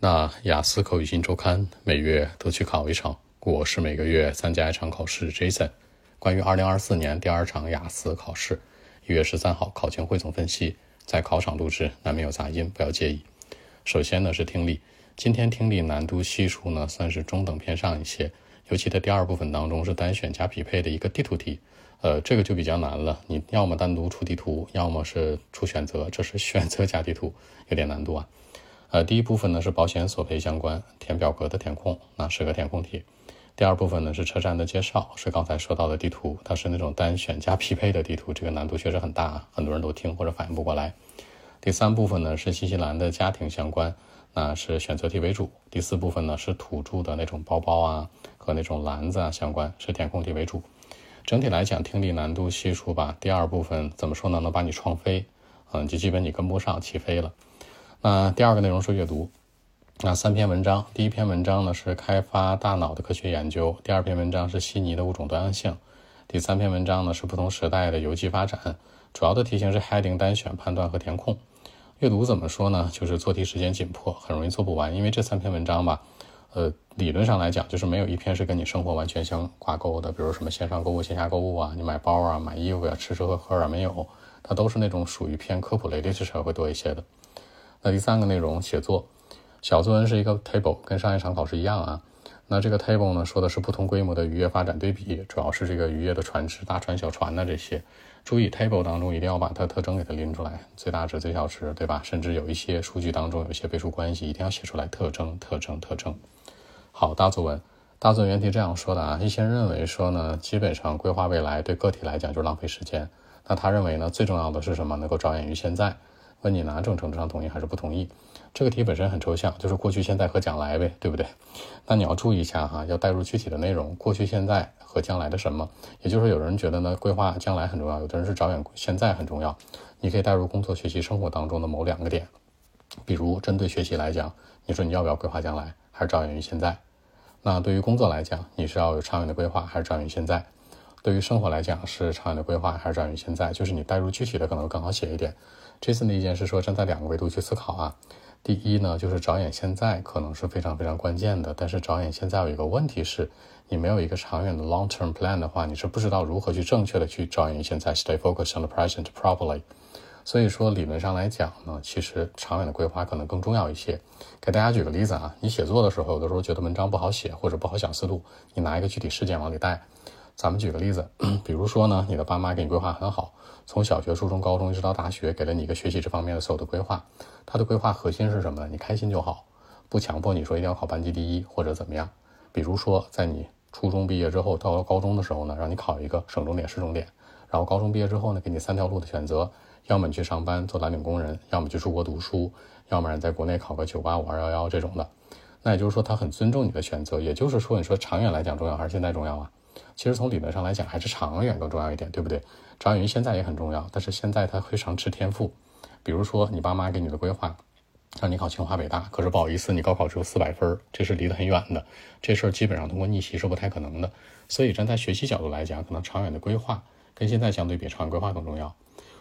那雅思口语新周刊每月都去考一场，我是每个月参加一场考试。Jason，关于二零二四年第二场雅思考试，一月十三号考前汇总分析，在考场录制难免有杂音，不要介意。首先呢是听力，今天听力难度系数呢算是中等偏上一些，尤其在第二部分当中是单选加匹配的一个地图题，呃，这个就比较难了。你要么单独出地图，要么是出选择，这是选择加地图，有点难度啊。呃，第一部分呢是保险索赔相关，填表格的填空，那是个填空题。第二部分呢是车站的介绍，是刚才说到的地图，它是那种单选加匹配的地图，这个难度确实很大，很多人都听或者反应不过来。第三部分呢是新西兰的家庭相关，那是选择题为主。第四部分呢是土著的那种包包啊和那种篮子啊相关，是填空题为主。整体来讲，听力难度系数吧，第二部分怎么说呢？能把你撞飞，嗯，就基本你跟不上，起飞了。那第二个内容是阅读，那三篇文章，第一篇文章呢是开发大脑的科学研究，第二篇文章是悉尼的物种多样性，第三篇文章呢是不同时代的游记发展。主要的题型是 heading 单选、判断和填空。阅读怎么说呢？就是做题时间紧迫，很容易做不完，因为这三篇文章吧，呃，理论上来讲就是没有一篇是跟你生活完全相挂钩的，比如什么线上购物、线下购物啊，你买包啊、买衣服呀、吃吃喝喝啊，没有，它都是那种属于偏科普类历史上会多一些的。那第三个内容写作，小作文是一个 table，跟上一场考试一样啊。那这个 table 呢，说的是不同规模的渔业发展对比，主要是这个渔业的船只，大船、小船的这些。注意 table 当中一定要把它特征给它拎出来，最大值、最小值，对吧？甚至有一些数据当中有一些倍数关系，一定要写出来特征、特征、特征。好，大作文，大作文原题这样说的啊。一些人认为说呢，基本上规划未来对个体来讲就是浪费时间。那他认为呢，最重要的是什么？能够着眼于现在。问你哪种程度上同意还是不同意？这个题本身很抽象，就是过去、现在和将来呗，对不对？那你要注意一下哈，要带入具体的内容，过去、现在和将来的什么？也就是说，有人觉得呢，规划将来很重要，有的人是着眼现在很重要。你可以带入工作、学习、生活当中的某两个点，比如针对学习来讲，你说你要不要规划将来，还是着眼于现在？那对于工作来讲，你是要有长远的规划，还是着眼于现在？对于生活来讲，是长远的规划还是着眼于现在？就是你带入具体的可能更好写一点。这次的意见是说，站在两个维度去思考啊。第一呢，就是着眼现在可能是非常非常关键的。但是着眼现在有一个问题是，你没有一个长远的 long term plan 的话，你是不知道如何去正确的去着眼于现在，stay focused on the present properly。所以说理论上来讲呢，其实长远的规划可能更重要一些。给大家举个例子啊，你写作的时候，有的时候觉得文章不好写或者不好想思路，你拿一个具体事件往里带。咱们举个例子，比如说呢，你的爸妈给你规划很好，从小学、初中、高中一直到大学，给了你一个学习这方面的所有的规划。他的规划核心是什么呢？你开心就好，不强迫你说一定要考班级第一或者怎么样。比如说，在你初中毕业之后，到了高中的时候呢，让你考一个省重点、市重点。然后高中毕业之后呢，给你三条路的选择：要么你去上班做蓝领工人，要么去出国读书，要么在国内考个九八五、二幺幺这种的。那也就是说，他很尊重你的选择。也就是说，你说长远来讲重要还是现在重要啊？其实从理论上来讲，还是长远更重要一点，对不对？长远于现在也很重要，但是现在它非常吃天赋。比如说，你爸妈给你的规划，让你考清华北大，可是不好意思，你高考只有四百分，这是离得很远的。这事儿基本上通过逆袭是不太可能的。所以站在学习角度来讲，可能长远的规划跟现在相对比，长远规划更重要。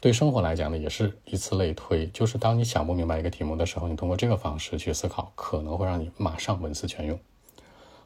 对生活来讲呢，也是以此类推，就是当你想不明白一个题目的时候，你通过这个方式去思考，可能会让你马上文思全涌。